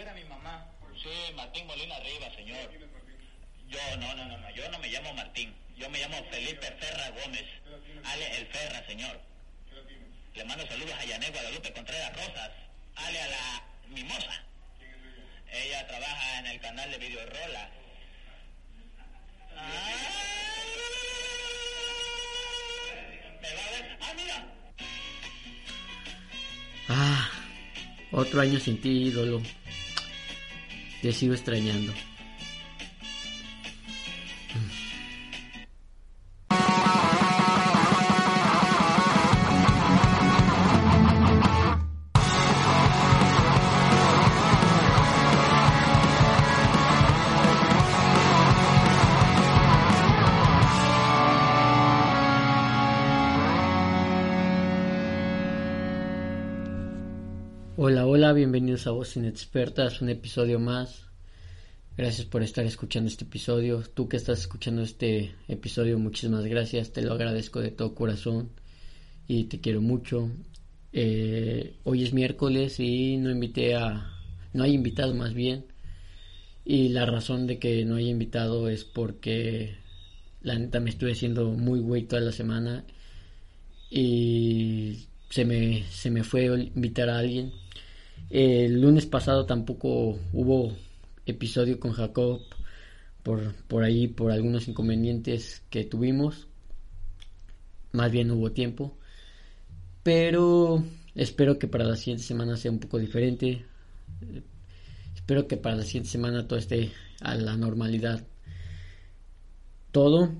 estuviera mi mamá. Sí, Martín Molina Arriba, señor. Yo, no, no, no, no, yo no me llamo Martín. Yo me llamo Felipe Ferra Gómez. Ale el Ferra, señor. Le mando saludos a Yané Guadalupe Contreras Rosas. Ale a la Mimosa. Ella trabaja en el canal de Video Rola. Ah, ¿Me va a ver? Ah, mira. Ah, otro año sin ti, ídolo. Te sigo extrañando. Bienvenidos a Voz Inexpertas, un episodio más. Gracias por estar escuchando este episodio. Tú que estás escuchando este episodio, muchísimas gracias. Te lo agradezco de todo corazón y te quiero mucho. Eh, hoy es miércoles y no invité a... No hay invitado más bien. Y la razón de que no haya invitado es porque la neta me estuve haciendo muy güey toda la semana y se me, se me fue invitar a alguien. El lunes pasado tampoco hubo episodio con Jacob por, por ahí, por algunos inconvenientes que tuvimos. Más bien hubo tiempo. Pero espero que para la siguiente semana sea un poco diferente. Espero que para la siguiente semana todo esté a la normalidad. Todo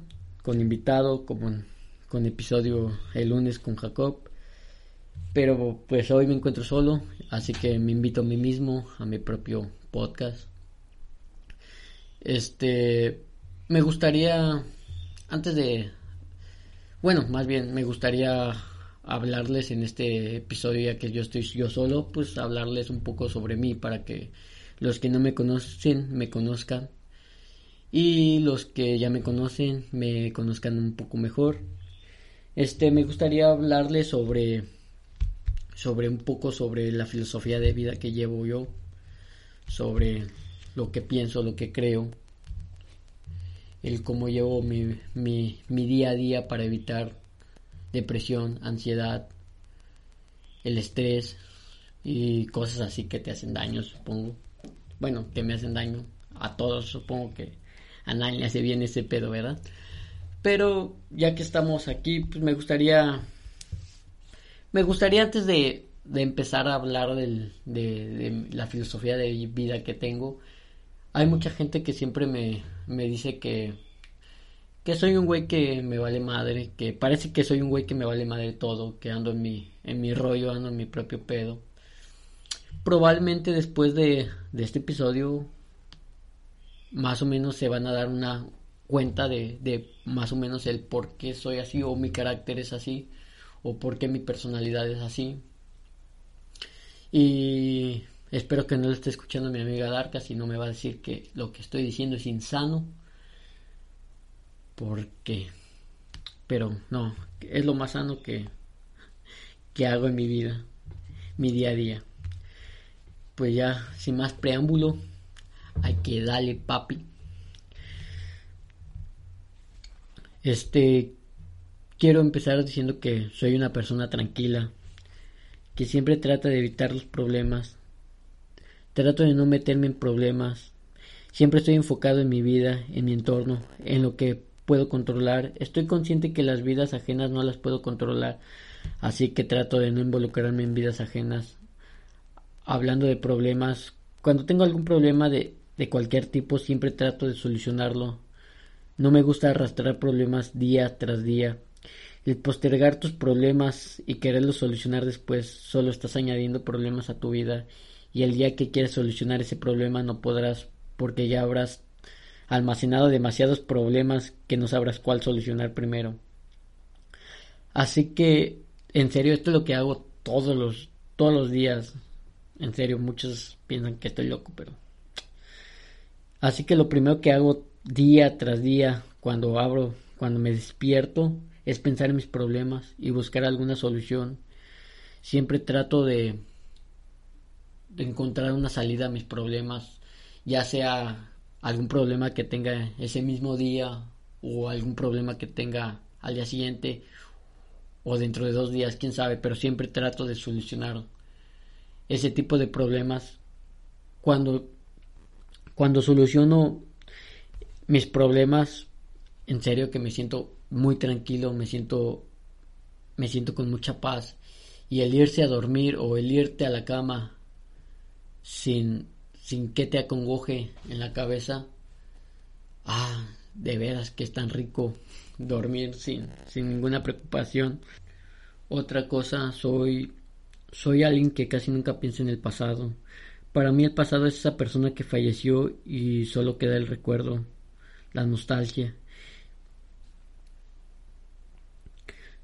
con invitado, como con episodio el lunes con Jacob. Pero pues hoy me encuentro solo, así que me invito a mí mismo, a mi propio podcast. Este, me gustaría, antes de, bueno, más bien me gustaría hablarles en este episodio, ya que yo estoy yo solo, pues hablarles un poco sobre mí para que los que no me conocen me conozcan y los que ya me conocen me conozcan un poco mejor. Este, me gustaría hablarles sobre sobre un poco sobre la filosofía de vida que llevo yo, sobre lo que pienso, lo que creo, el cómo llevo mi, mi, mi día a día para evitar depresión, ansiedad, el estrés y cosas así que te hacen daño, supongo. Bueno, que me hacen daño a todos, supongo que a nadie le hace bien ese pedo, ¿verdad? Pero ya que estamos aquí, pues me gustaría me gustaría antes de, de empezar a hablar del, de, de, la filosofía de vida que tengo, hay mucha gente que siempre me, me dice que, que soy un güey que me vale madre, que parece que soy un güey que me vale madre todo, que ando en mi, en mi rollo, ando en mi propio pedo. Probablemente después de, de este episodio, más o menos se van a dar una cuenta de, de más o menos el por qué soy así o mi carácter es así o por qué mi personalidad es así. Y espero que no lo esté escuchando mi amiga Darka, si no me va a decir que lo que estoy diciendo es insano. Porque, pero no, es lo más sano que, que hago en mi vida, mi día a día. Pues ya, sin más preámbulo, hay que darle papi. Este, quiero empezar diciendo que soy una persona tranquila, que siempre trata de evitar los problemas, trato de no meterme en problemas, siempre estoy enfocado en mi vida, en mi entorno, en lo que puedo controlar, estoy consciente que las vidas ajenas no las puedo controlar, así que trato de no involucrarme en vidas ajenas, hablando de problemas, cuando tengo algún problema de, de cualquier tipo siempre trato de solucionarlo, no me gusta arrastrar problemas día tras día, el postergar tus problemas y quererlos solucionar después solo estás añadiendo problemas a tu vida y el día que quieres solucionar ese problema no podrás porque ya habrás almacenado demasiados problemas que no sabrás cuál solucionar primero. Así que, en serio, esto es lo que hago todos los, todos los días. En serio, muchos piensan que estoy loco, pero... Así que lo primero que hago día tras día, cuando abro, cuando me despierto, es pensar en mis problemas y buscar alguna solución. Siempre trato de encontrar una salida a mis problemas, ya sea algún problema que tenga ese mismo día o algún problema que tenga al día siguiente o dentro de dos días, quién sabe, pero siempre trato de solucionar ese tipo de problemas cuando cuando soluciono mis problemas en serio que me siento muy tranquilo, me siento me siento con mucha paz y el irse a dormir o el irte a la cama sin sin que te acongoje en la cabeza ah de veras que es tan rico dormir sin, sin ninguna preocupación. Otra cosa, soy, soy alguien que casi nunca piensa en el pasado. Para mí el pasado es esa persona que falleció y solo queda el recuerdo, la nostalgia.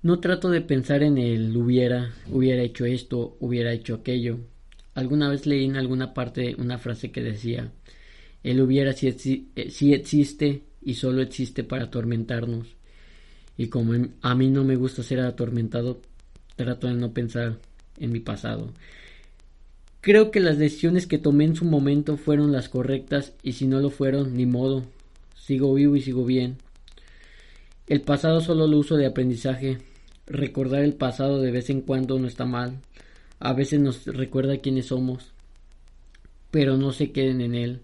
No trato de pensar en el hubiera, hubiera hecho esto, hubiera hecho aquello. Alguna vez leí en alguna parte una frase que decía, el hubiera si, eh, existe y solo existe para atormentarnos. Y como a mí no me gusta ser atormentado, trato de no pensar en mi pasado. Creo que las decisiones que tomé en su momento fueron las correctas y si no lo fueron, ni modo. Sigo vivo y sigo bien. El pasado solo lo uso de aprendizaje. Recordar el pasado de vez en cuando no está mal. A veces nos recuerda quiénes somos. Pero no se queden en él.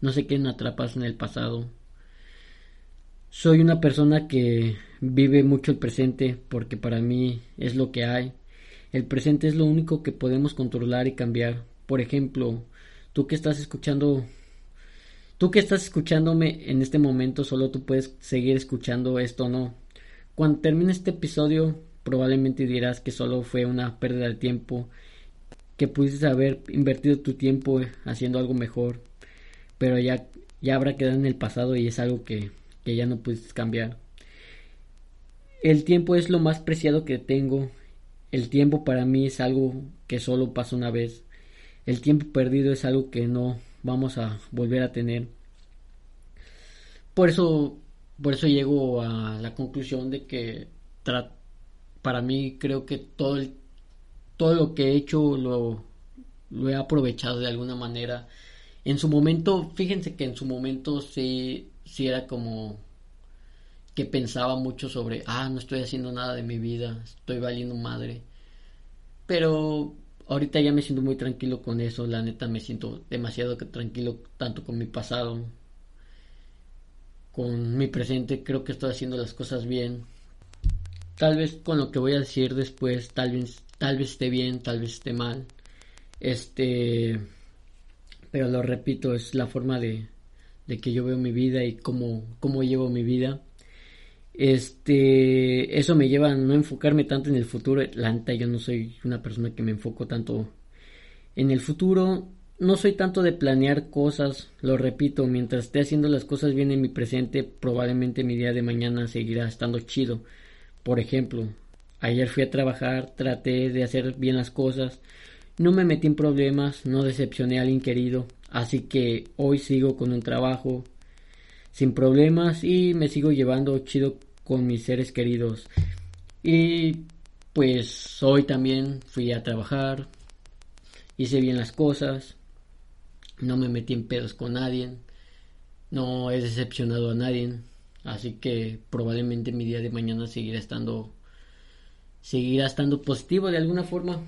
No se queden atrapados en el pasado. Soy una persona que vive mucho el presente porque para mí es lo que hay. El presente es lo único que podemos controlar y cambiar. Por ejemplo, tú que estás escuchando tú que estás escuchándome en este momento, solo tú puedes seguir escuchando esto no. Cuando termine este episodio, probablemente dirás que solo fue una pérdida de tiempo, que pudiste haber invertido tu tiempo haciendo algo mejor, pero ya ya habrá quedado en el pasado y es algo que que ya no puedes cambiar. El tiempo es lo más preciado que tengo. El tiempo para mí es algo que solo pasa una vez. El tiempo perdido es algo que no vamos a volver a tener. Por eso, por eso llego a la conclusión de que para mí creo que todo todo lo que he hecho lo, lo he aprovechado de alguna manera. En su momento, fíjense que en su momento sí si era como que pensaba mucho sobre, ah, no estoy haciendo nada de mi vida, estoy valiendo madre. Pero ahorita ya me siento muy tranquilo con eso, la neta me siento demasiado tranquilo tanto con mi pasado, con mi presente, creo que estoy haciendo las cosas bien. Tal vez con lo que voy a decir después, tal vez, tal vez esté bien, tal vez esté mal. Este, pero lo repito, es la forma de, de que yo veo mi vida y cómo, cómo llevo mi vida. Este, eso me lleva a no enfocarme tanto en el futuro. La yo no soy una persona que me enfoco tanto en el futuro. No soy tanto de planear cosas, lo repito, mientras esté haciendo las cosas bien en mi presente, probablemente mi día de mañana seguirá estando chido. Por ejemplo, ayer fui a trabajar, traté de hacer bien las cosas, no me metí en problemas, no decepcioné a alguien querido, Así que hoy sigo con un trabajo sin problemas y me sigo llevando chido con mis seres queridos. Y pues hoy también fui a trabajar, hice bien las cosas, no me metí en pedos con nadie, no he decepcionado a nadie, así que probablemente mi día de mañana seguirá estando seguirá estando positivo de alguna forma.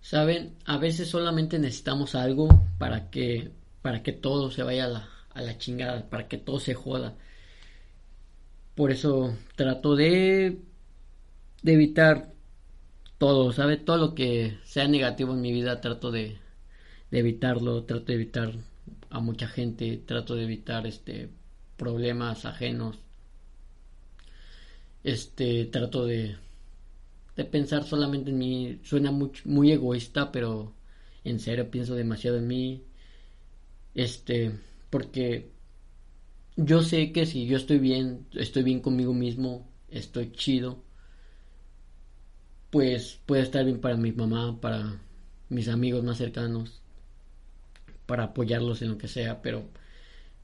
Saben, a veces solamente necesitamos algo para que, para que todo se vaya a la, a la chingada, para que todo se joda. Por eso trato de, de evitar todo, ¿sabe? Todo lo que sea negativo en mi vida trato de, evitarlo, trato de evitar a mucha gente, trato de evitar este problemas ajenos. Este, trato de de pensar solamente en mí. Suena muy, muy egoísta, pero en serio pienso demasiado en mí. Este, porque yo sé que si yo estoy bien, estoy bien conmigo mismo, estoy chido, pues puede estar bien para mi mamá, para mis amigos más cercanos, para apoyarlos en lo que sea, pero,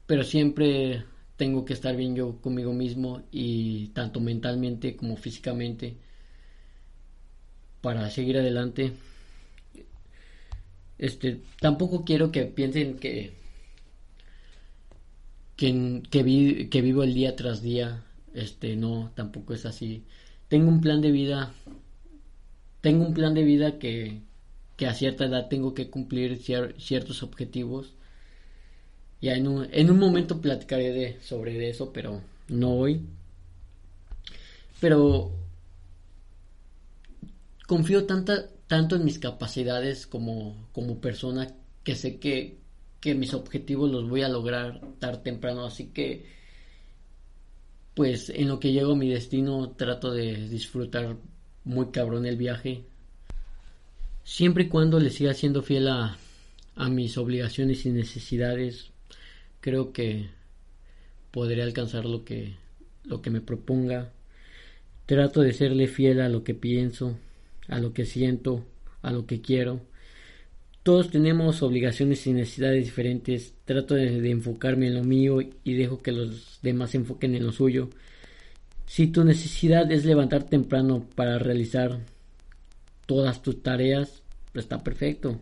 pero siempre tengo que estar bien yo conmigo mismo y tanto mentalmente como físicamente para seguir adelante. Este, tampoco quiero que piensen que que, que, vivo el día tras día. Este, no, tampoco es así. Tengo un plan de vida. Tengo un plan de vida que, que a cierta edad tengo que cumplir ciertos objetivos. Ya en un, en un momento platicaré de, sobre eso, pero no hoy. Pero confío tanta, tanto en mis capacidades como, como persona que sé que, que mis objetivos los voy a lograr tarde temprano. Así que, pues en lo que llego a mi destino trato de disfrutar muy cabrón el viaje. Siempre y cuando le siga siendo fiel a, mis obligaciones y necesidades, creo que podré alcanzar lo que, lo que me proponga. Trato de serle fiel a lo que pienso, a lo que siento, a lo que quiero. Todos tenemos obligaciones y necesidades diferentes. Trato de, enfocarme en lo mío y dejo que los demás se enfoquen en lo suyo. Si tu necesidad es levantar temprano para realizar todas tus tareas, está perfecto.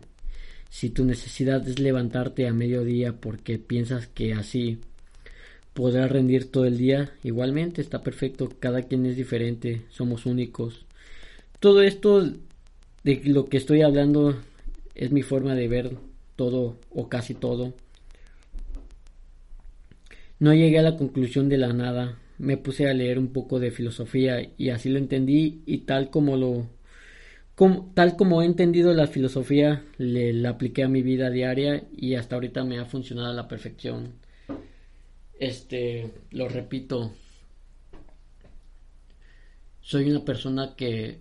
Si tu necesidad es levantarte a mediodía porque piensas que así podrás rendir todo el día, igualmente está perfecto. Cada quien es diferente, somos únicos. Todo esto de lo que estoy hablando es mi forma de ver todo o casi todo. No llegué a la conclusión de la nada, me puse a leer un poco de filosofía y así lo entendí y tal como lo tal como he entendido la filosofía, le, la apliqué a mi vida diaria y hasta ahorita me ha funcionado a la perfección. Este, lo repito, soy una persona que,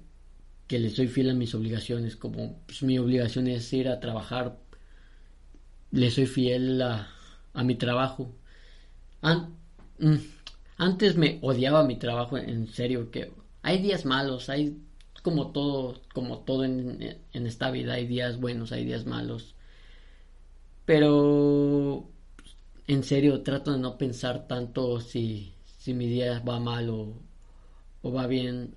que le soy fiel a mis obligaciones, como pues, mi obligación es ir a trabajar, le soy fiel a, a mi trabajo. Mm, antes me odiaba mi trabajo, en serio, que hay días malos, hay como todo, como todo en, esta vida, hay días buenos, hay días malos. Pero en serio, trato de no pensar tanto si, si mi día va mal o, o va bien.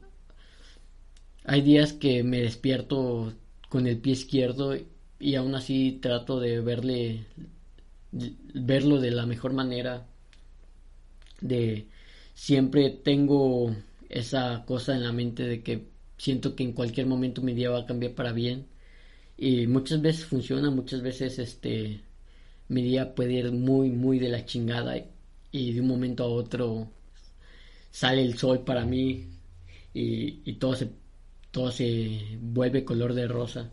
Hay días que me despierto con el pie izquierdo y aún así trato de verle verlo de la mejor manera de siempre tengo esa cosa en la mente de que siento que en cualquier momento mi día va a cambiar para bien. Y muchas veces funciona, muchas veces este mi día puede ir muy muy de la chingada y de un momento a otro sale el sol para mí y, todo se todo se vuelve color de rosa.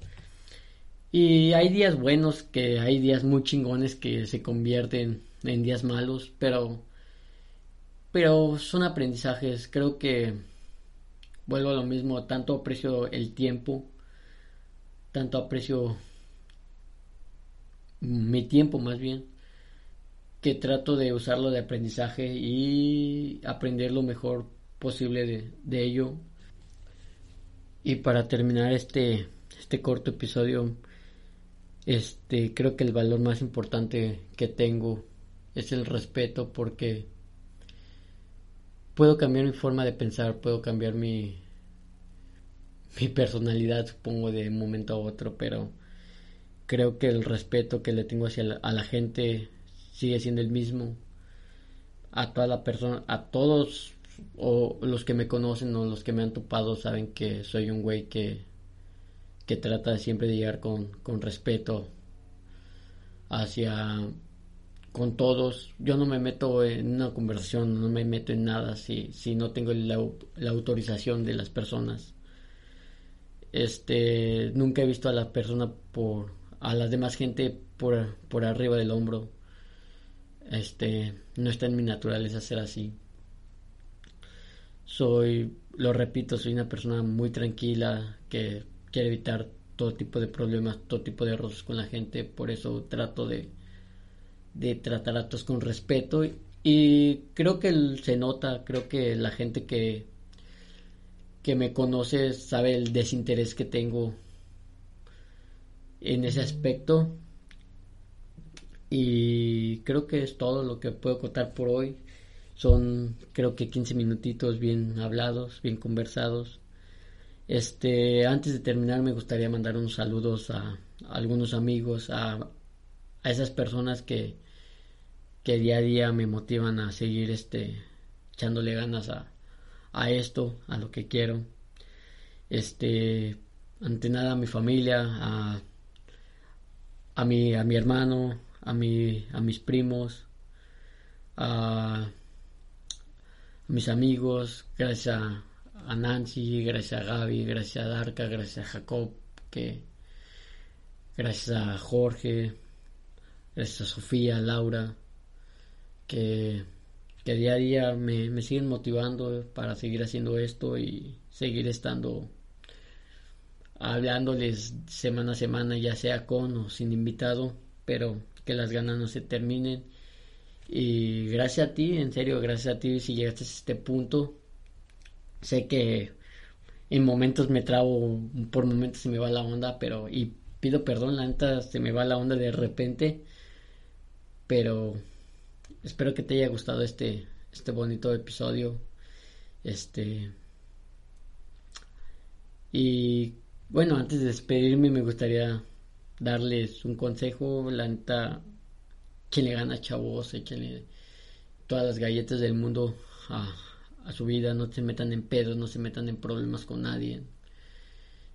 Y hay días buenos que hay días muy chingones que se convierten en días malos pero pero son aprendizajes. Creo que vuelvo a lo mismo, tanto aprecio el tiempo, tanto aprecio mi tiempo más bien, que trato de usarlo de aprendizaje y aprender lo mejor posible de, ello. Y para terminar este, este corto episodio, este, creo que el valor más importante que tengo es el respeto porque puedo cambiar mi forma de pensar, puedo cambiar mi, mi personalidad, supongo, de un momento a otro, pero creo que el respeto que le tengo hacia la, a la gente sigue siendo el mismo. A toda la persona, a todos o los que me conocen o los que me han topado saben que soy un güey que, que trata siempre de llegar con, con respeto hacia con todos. Yo no me meto en una conversación, no me meto en nada si, si no tengo la, autorización de las personas. Este, nunca he visto a la persona por, a las demás gente por, por arriba del hombro. Este, no está en mi naturaleza ser así. Soy, lo repito, soy una persona muy tranquila que quiere evitar todo tipo de problemas, todo tipo de errores con la gente, por eso trato de, de tratar a todos con respeto y creo que se nota, creo que la gente que, que me conoce sabe el desinterés que tengo en ese aspecto y creo que es todo lo que puedo contar por hoy. Son creo que 15 minutitos bien hablados bien conversados. Este antes de terminar me gustaría mandar unos saludos a, algunos amigos, a, a esas personas que, que día a día me motivan a seguir este echándole ganas a, a esto, a lo que quiero. Este, ante nada a mi familia, a, a mi, a mi hermano, a a mis primos, a, mis amigos, gracias a, a, Nancy, gracias a Gaby, gracias a Darka, gracias a Jacob, que gracias a Jorge, gracias a Sofía, Laura, que, que día a día me, me siguen motivando para seguir haciendo esto y seguir estando hablándoles semana a semana, ya sea con o sin invitado, pero que las ganas no se terminen. Y gracias a ti, en serio, gracias a ti si llegaste a este punto. Sé que en momentos me trabo, por momentos se me va la onda, pero y pido perdón, la neta se me va la onda de repente, pero espero que te haya gustado este este bonito episodio. Este y bueno, antes de despedirme me gustaría darles un consejo, la neta, le gana chavos, échenle todas las galletas del mundo a, a, su vida, no se metan en pedos, no se metan en problemas con nadie.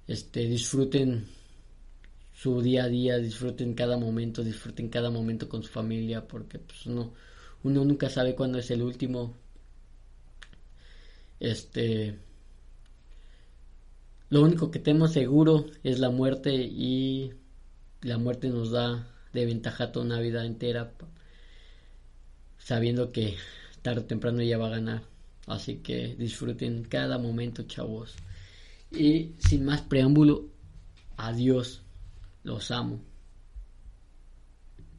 Este, disfruten su día a día, disfruten cada momento, disfruten cada momento con su familia, porque pues uno, uno nunca sabe cuándo es el último. Este, lo único que tenemos seguro es la muerte y la muerte nos da de ventaja toda una vida entera sabiendo que tarde o temprano ella va a ganar. Así que disfruten cada momento, chavos. Y sin más preámbulo, adiós. Los amo.